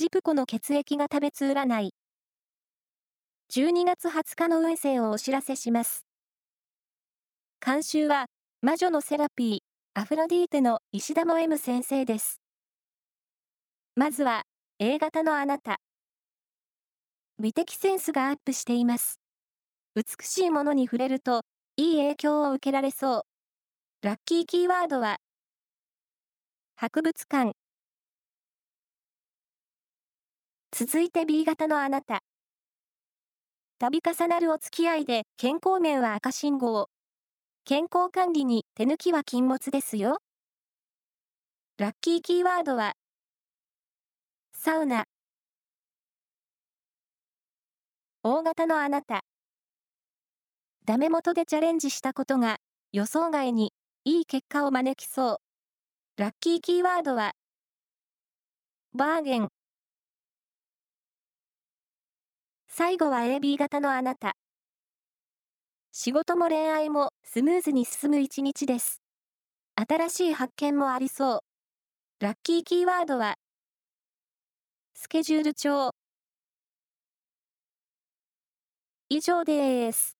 ジプコの血液が食べつ占い。12月20日の運勢をお知らせします。監修は、魔女のセラピー、アフロディーテの石田も M 先生です。まずは、A 型のあなた。美的センスがアップしています。美しいものに触れると、いい影響を受けられそう。ラッキーキーワードは、博物館。続いて B 型のあなた。度重なるお付き合いで健康面は赤信号。健康管理に手抜きは禁物ですよ。ラッキーキーワードは、サウナ。大型のあなた。ダメ元でチャレンジしたことが予想外にいい結果を招きそう。ラッキーキーワードは、バーゲン。最後は AB 型のあなた。仕事も恋愛もスムーズに進む一日です。新しい発見もありそう。ラッキーキーワードは、スケジュール帳。以上です。